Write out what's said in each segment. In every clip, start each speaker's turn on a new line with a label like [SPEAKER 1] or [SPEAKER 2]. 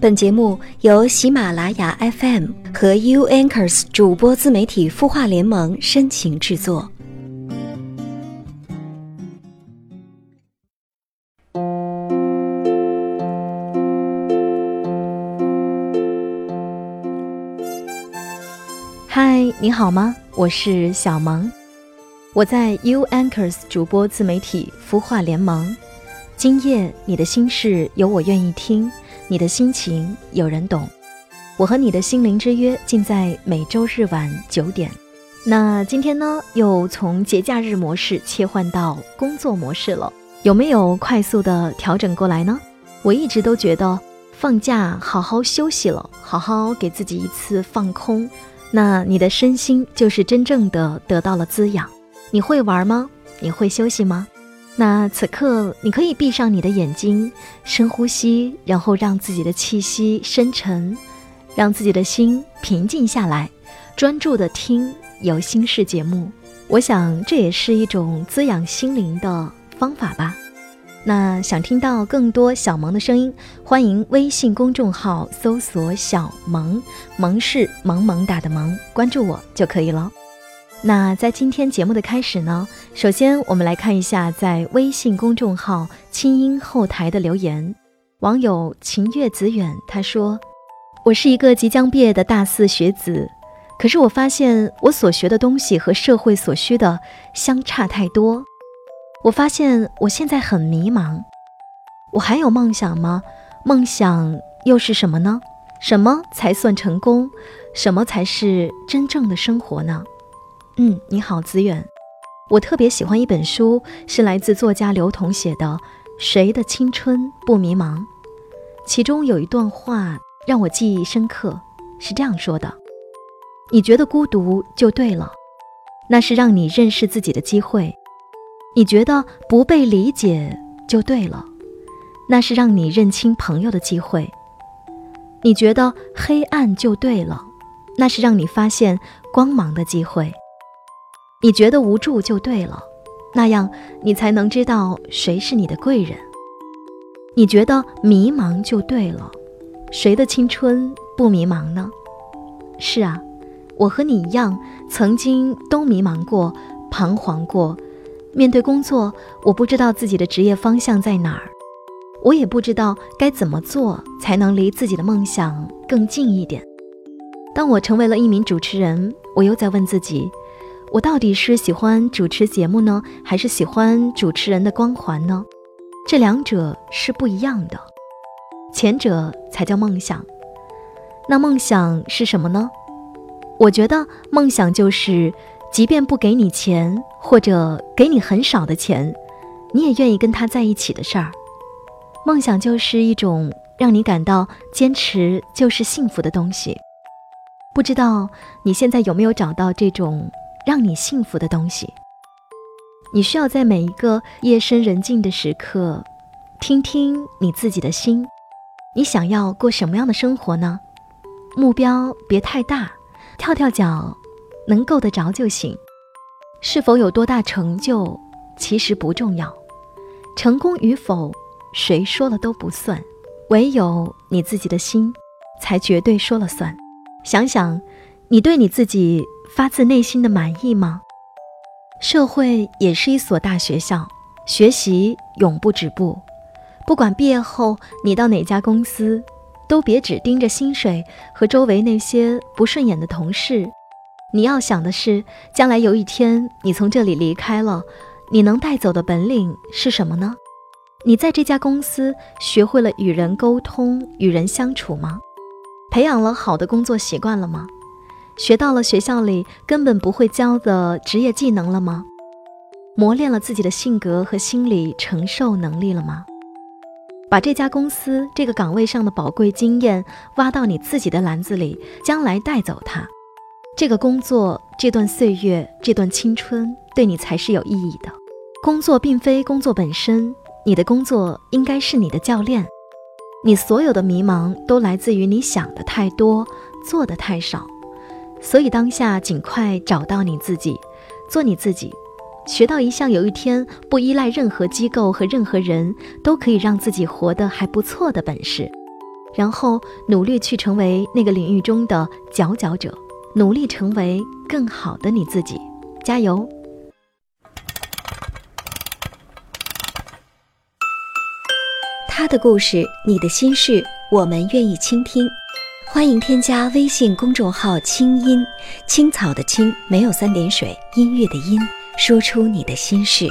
[SPEAKER 1] 本节目由喜马拉雅 FM 和 U Anchors 主播自媒体孵化联盟深情制作。
[SPEAKER 2] 嗨，你好吗？我是小萌，我在 U Anchors 主播自媒体孵化联盟。今夜你的心事有我愿意听。你的心情有人懂，我和你的心灵之约尽在每周日晚九点。那今天呢，又从节假日模式切换到工作模式了，有没有快速的调整过来呢？我一直都觉得放假好好休息了，好好给自己一次放空，那你的身心就是真正的得到了滋养。你会玩吗？你会休息吗？那此刻，你可以闭上你的眼睛，深呼吸，然后让自己的气息深沉，让自己的心平静下来，专注的听有心事节目。我想这也是一种滋养心灵的方法吧。那想听到更多小萌的声音，欢迎微信公众号搜索“小萌”，萌是萌萌哒的萌，关注我就可以了。那在今天节目的开始呢，首先我们来看一下在微信公众号“清音”后台的留言。网友晴月子远他说：“我是一个即将毕业的大四学子，可是我发现我所学的东西和社会所需的相差太多。我发现我现在很迷茫。我还有梦想吗？梦想又是什么呢？什么才算成功？什么才是真正的生活呢？”嗯，你好，子远。我特别喜欢一本书，是来自作家刘同写的《谁的青春不迷茫》。其中有一段话让我记忆深刻，是这样说的：“你觉得孤独就对了，那是让你认识自己的机会；你觉得不被理解就对了，那是让你认清朋友的机会；你觉得黑暗就对了，那是让你发现光芒的机会。”你觉得无助就对了，那样你才能知道谁是你的贵人。你觉得迷茫就对了，谁的青春不迷茫呢？是啊，我和你一样，曾经都迷茫过、彷徨过。面对工作，我不知道自己的职业方向在哪儿，我也不知道该怎么做才能离自己的梦想更近一点。当我成为了一名主持人，我又在问自己。我到底是喜欢主持节目呢，还是喜欢主持人的光环呢？这两者是不一样的，前者才叫梦想。那梦想是什么呢？我觉得梦想就是，即便不给你钱，或者给你很少的钱，你也愿意跟他在一起的事儿。梦想就是一种让你感到坚持就是幸福的东西。不知道你现在有没有找到这种？让你幸福的东西，你需要在每一个夜深人静的时刻，听听你自己的心。你想要过什么样的生活呢？目标别太大，跳跳脚能够得着就行。是否有多大成就，其实不重要。成功与否，谁说了都不算，唯有你自己的心，才绝对说了算。想想，你对你自己。发自内心的满意吗？社会也是一所大学校，学习永不止步。不管毕业后你到哪家公司，都别只盯着薪水和周围那些不顺眼的同事。你要想的是，将来有一天你从这里离开了，你能带走的本领是什么呢？你在这家公司学会了与人沟通、与人相处吗？培养了好的工作习惯了吗？学到了学校里根本不会教的职业技能了吗？磨练了自己的性格和心理承受能力了吗？把这家公司这个岗位上的宝贵经验挖到你自己的篮子里，将来带走它。这个工作、这段岁月、这段青春，对你才是有意义的。工作并非工作本身，你的工作应该是你的教练。你所有的迷茫都来自于你想的太多，做的太少。所以当下尽快找到你自己，做你自己，学到一项有一天不依赖任何机构和任何人都可以让自己活得还不错的本事。然后努力去成为那个领域中的佼佼者，努力成为更好的你自己，加油！
[SPEAKER 1] 他的故事，你的心事，我们愿意倾听。欢迎添加微信公众号“清音青草”的青没有三点水，音乐的音，说出你的心事。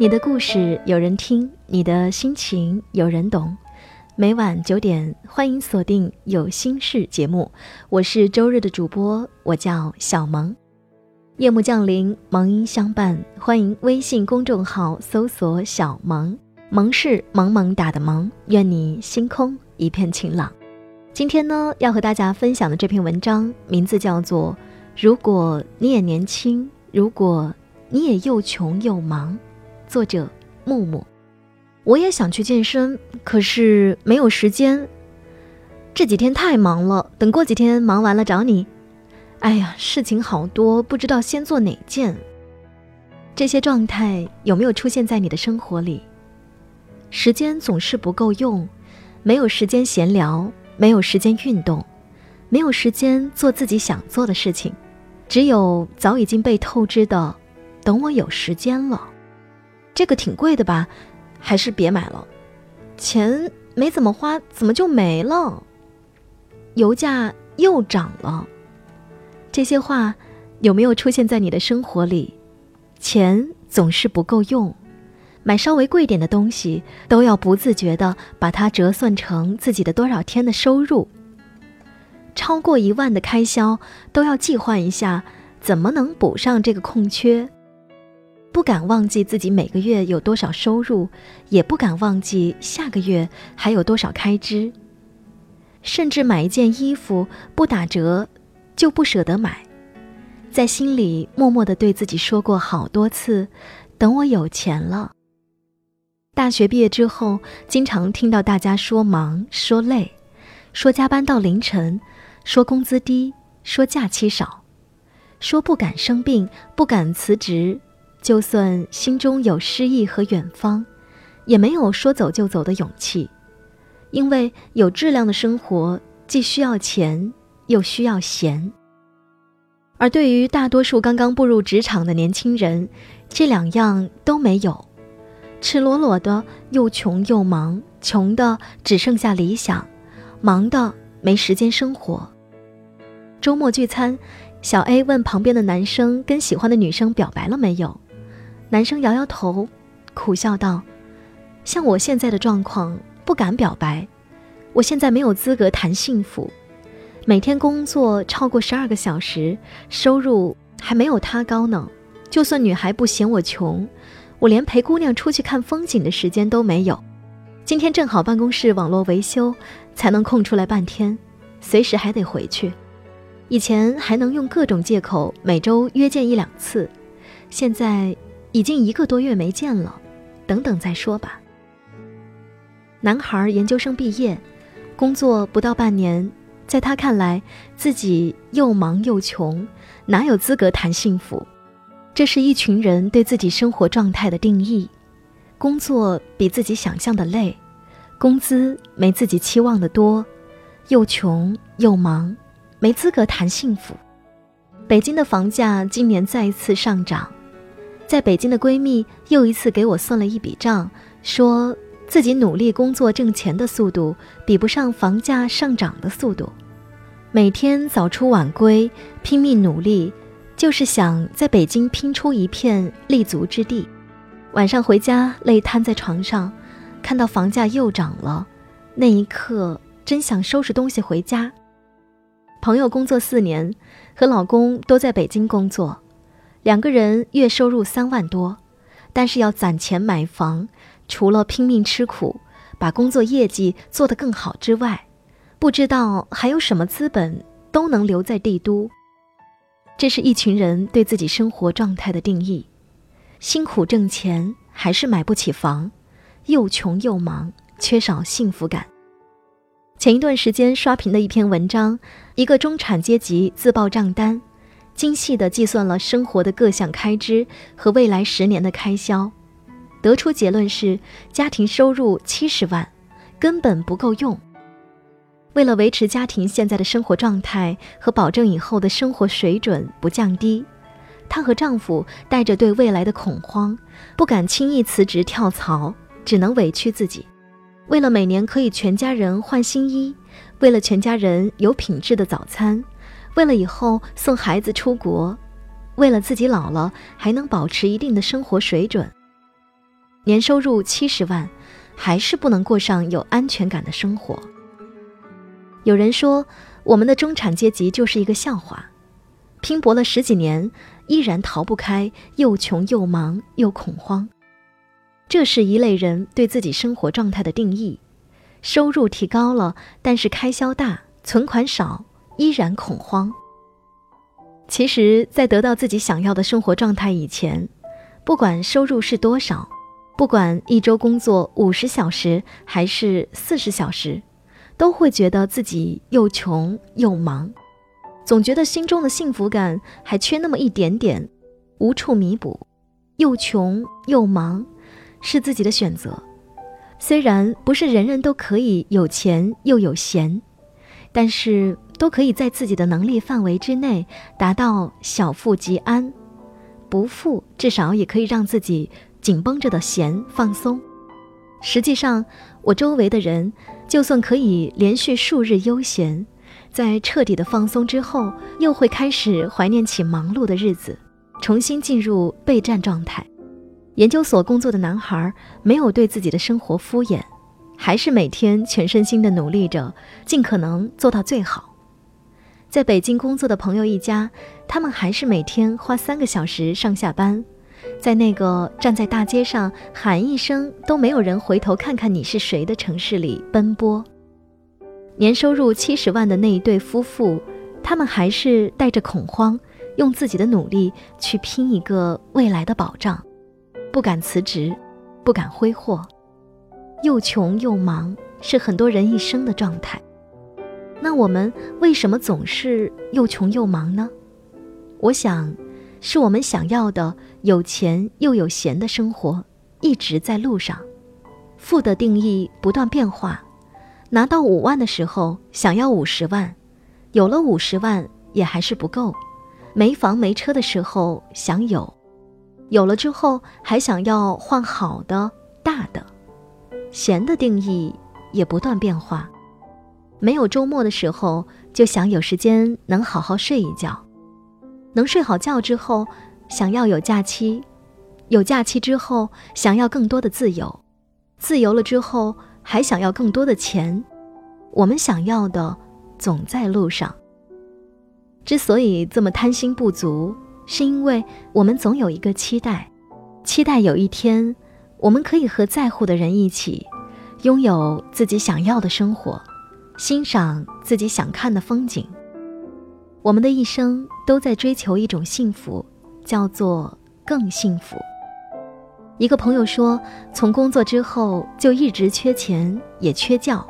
[SPEAKER 2] 你的故事有人听，你的心情有人懂。每晚九点，欢迎锁定《有心事》节目，我是周日的主播，我叫小萌。夜幕降临，萌音相伴，欢迎微信公众号搜索“小萌”，萌是萌萌打的萌。愿你星空一片晴朗。今天呢，要和大家分享的这篇文章，名字叫做《如果你也年轻，如果你也又穷又忙》。作者木木，我也想去健身，可是没有时间。这几天太忙了，等过几天忙完了找你。哎呀，事情好多，不知道先做哪件。这些状态有没有出现在你的生活里？时间总是不够用，没有时间闲聊，没有时间运动，没有时间做自己想做的事情，只有早已经被透支的，等我有时间了。这个挺贵的吧，还是别买了。钱没怎么花，怎么就没了？油价又涨了。这些话有没有出现在你的生活里？钱总是不够用，买稍微贵点的东西都要不自觉的把它折算成自己的多少天的收入。超过一万的开销都要计划一下，怎么能补上这个空缺？不敢忘记自己每个月有多少收入，也不敢忘记下个月还有多少开支。甚至买一件衣服不打折，就不舍得买，在心里默默的对自己说过好多次：“等我有钱了。”大学毕业之后，经常听到大家说忙、说累、说加班到凌晨、说工资低、说假期少、说不敢生病、不敢辞职。就算心中有诗意和远方，也没有说走就走的勇气，因为有质量的生活既需要钱，又需要闲。而对于大多数刚刚步入职场的年轻人，这两样都没有，赤裸裸的又穷又忙，穷的只剩下理想，忙的没时间生活。周末聚餐，小 A 问旁边的男生跟喜欢的女生表白了没有。男生摇摇头，苦笑道：“像我现在的状况，不敢表白。我现在没有资格谈幸福，每天工作超过十二个小时，收入还没有他高呢。就算女孩不嫌我穷，我连陪姑娘出去看风景的时间都没有。今天正好办公室网络维修，才能空出来半天，随时还得回去。以前还能用各种借口每周约见一两次，现在……”已经一个多月没见了，等等再说吧。男孩研究生毕业，工作不到半年，在他看来，自己又忙又穷，哪有资格谈幸福？这是一群人对自己生活状态的定义。工作比自己想象的累，工资没自己期望的多，又穷又忙，没资格谈幸福。北京的房价今年再次上涨。在北京的闺蜜又一次给我算了一笔账，说自己努力工作挣钱的速度比不上房价上涨的速度，每天早出晚归，拼命努力，就是想在北京拼出一片立足之地。晚上回家累瘫在床上，看到房价又涨了，那一刻真想收拾东西回家。朋友工作四年，和老公都在北京工作。两个人月收入三万多，但是要攒钱买房，除了拼命吃苦，把工作业绩做得更好之外，不知道还有什么资本都能留在帝都。这是一群人对自己生活状态的定义：辛苦挣钱还是买不起房，又穷又忙，缺少幸福感。前一段时间刷屏的一篇文章，一个中产阶级自报账单，精细地计算了生活的各项开支和未来十年的开销，得出结论是家庭收入七十万，根本不够用。为了维持家庭现在的生活状态和保证以后的生活水准不降低，她和丈夫带着对未来的恐慌，不敢轻易辞职跳槽，只能委屈自己。为了每年可以全家人换新衣，为了全家人有品质的早餐，为了以后送孩子出国，为了自己老了还能保持一定的生活水准，年收入七十万，还是不能过上有安全感的生活。有人说，我们的中产阶级就是一个笑话，拼搏了十几年，依然逃不开又穷又忙又恐慌。这是一类人对自己生活状态的定义：收入提高了，但是开销大，存款少，依然恐慌。其实，在得到自己想要的生活状态以前，不管收入是多少，不管一周工作五十小时还是四十小时，都会觉得自己又穷又忙，总觉得心中的幸福感还缺那么一点点，无处弥补，又穷又忙。是自己的选择，虽然不是人人都可以有钱又有闲，但是都可以在自己的能力范围之内达到小富即安，不富至少也可以让自己紧绷着的闲放松。实际上，我周围的人就算可以连续数日悠闲，在彻底的放松之后，又会开始怀念起忙碌的日子，重新进入备战状态。研究所工作的男孩没有对自己的生活敷衍，还是每天全身心的努力着，尽可能做到最好。在北京工作的朋友一家，他们还是每天花三个小时上下班，在那个站在大街上喊一声都没有人回头看看你是谁的城市里奔波。年收入七十万的那一对夫妇，他们还是带着恐慌，用自己的努力去拼一个未来的保障。不敢辞职，不敢挥霍，又穷又忙，是很多人一生的状态。那我们为什么总是又穷又忙呢？我想，是我们想要的有钱又有闲的生活一直在路上。富的定义不断变化，拿到五万的时候想要五十万，有了五十万也还是不够。没房没车的时候想有。有了之后，还想要换好的、大的，闲的定义也不断变化。没有周末的时候，就想有时间能好好睡一觉；能睡好觉之后，想要有假期；有假期之后，想要更多的自由；自由了之后，还想要更多的钱。我们想要的总在路上。之所以这么贪心不足。是因为我们总有一个期待，期待有一天，我们可以和在乎的人一起，拥有自己想要的生活，欣赏自己想看的风景。我们的一生都在追求一种幸福，叫做更幸福。一个朋友说，从工作之后就一直缺钱，也缺觉，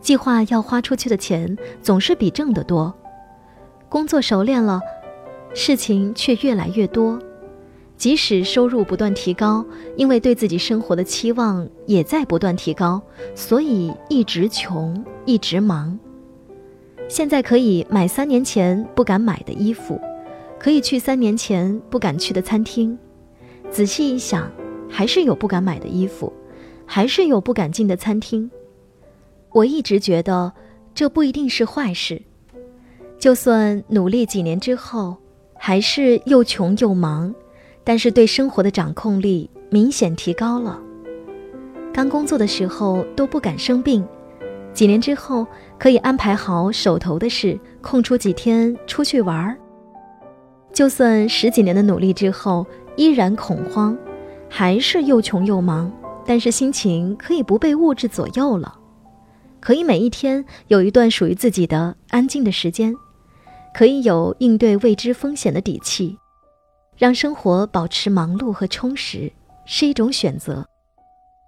[SPEAKER 2] 计划要花出去的钱总是比挣的多，工作熟练了。事情却越来越多，即使收入不断提高，因为对自己生活的期望也在不断提高，所以一直穷，一直忙。现在可以买三年前不敢买的衣服，可以去三年前不敢去的餐厅。仔细一想，还是有不敢买的衣服，还是有不敢进的餐厅。我一直觉得这不一定是坏事，就算努力几年之后。还是又穷又忙，但是对生活的掌控力明显提高了。刚工作的时候都不敢生病，几年之后可以安排好手头的事，空出几天出去玩儿。就算十几年的努力之后依然恐慌，还是又穷又忙，但是心情可以不被物质左右了，可以每一天有一段属于自己的安静的时间。可以有应对未知风险的底气，让生活保持忙碌和充实是一种选择。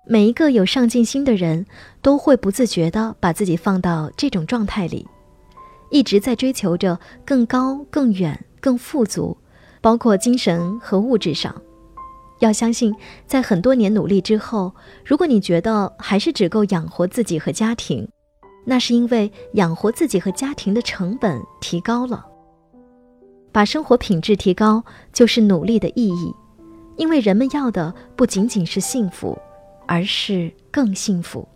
[SPEAKER 2] 每一个有上进心的人都会不自觉地把自己放到这种状态里，一直在追求着更高、更远、更富足，包括精神和物质上。要相信，在很多年努力之后，如果你觉得还是只够养活自己和家庭，那是因为养活自己和家庭的成本提高了。把生活品质提高，就是努力的意义，因为人们要的不仅仅是幸福，而是更幸福。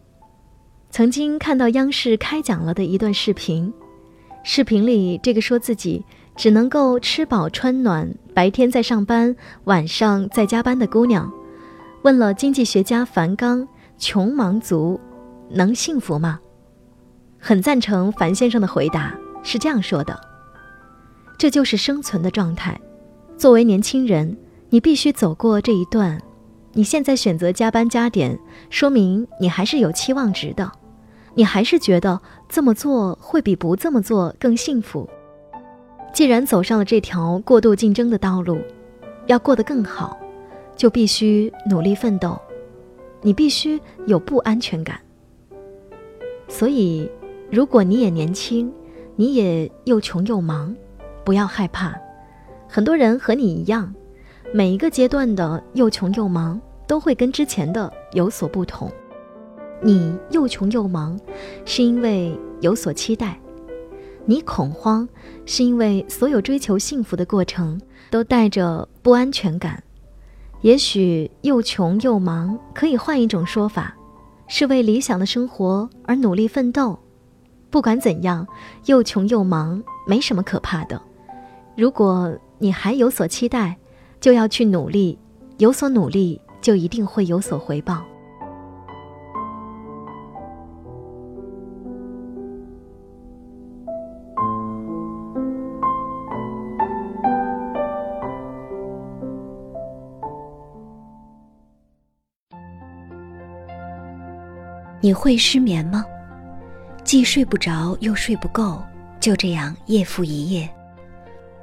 [SPEAKER 2] 曾经看到央视开讲了的一段视频，视频里这个说自己。只能够吃饱穿暖，白天在上班，晚上在加班的姑娘，问了经济学家樊纲：“穷忙族能幸福吗？”很赞成樊先生的回答，是这样说的：“这就是生存的状态。作为年轻人，你必须走过这一段。你现在选择加班加点，说明你还是有期望值的，你还是觉得这么做会比不这么做更幸福。”既然走上了这条过度竞争的道路，要过得更好，就必须努力奋斗。你必须有不安全感。所以，如果你也年轻，你也又穷又忙，不要害怕。很多人和你一样，每一个阶段的又穷又忙都会跟之前的有所不同。你又穷又忙，是因为有所期待。你恐慌，是因为所有追求幸福的过程都带着不安全感。也许又穷又忙，可以换一种说法，是为理想的生活而努力奋斗。不管怎样，又穷又忙没什么可怕的。如果你还有所期待，就要去努力，有所努力就一定会有所回报。
[SPEAKER 1] 你会失眠吗？既睡不着又睡不够，就这样夜复一夜。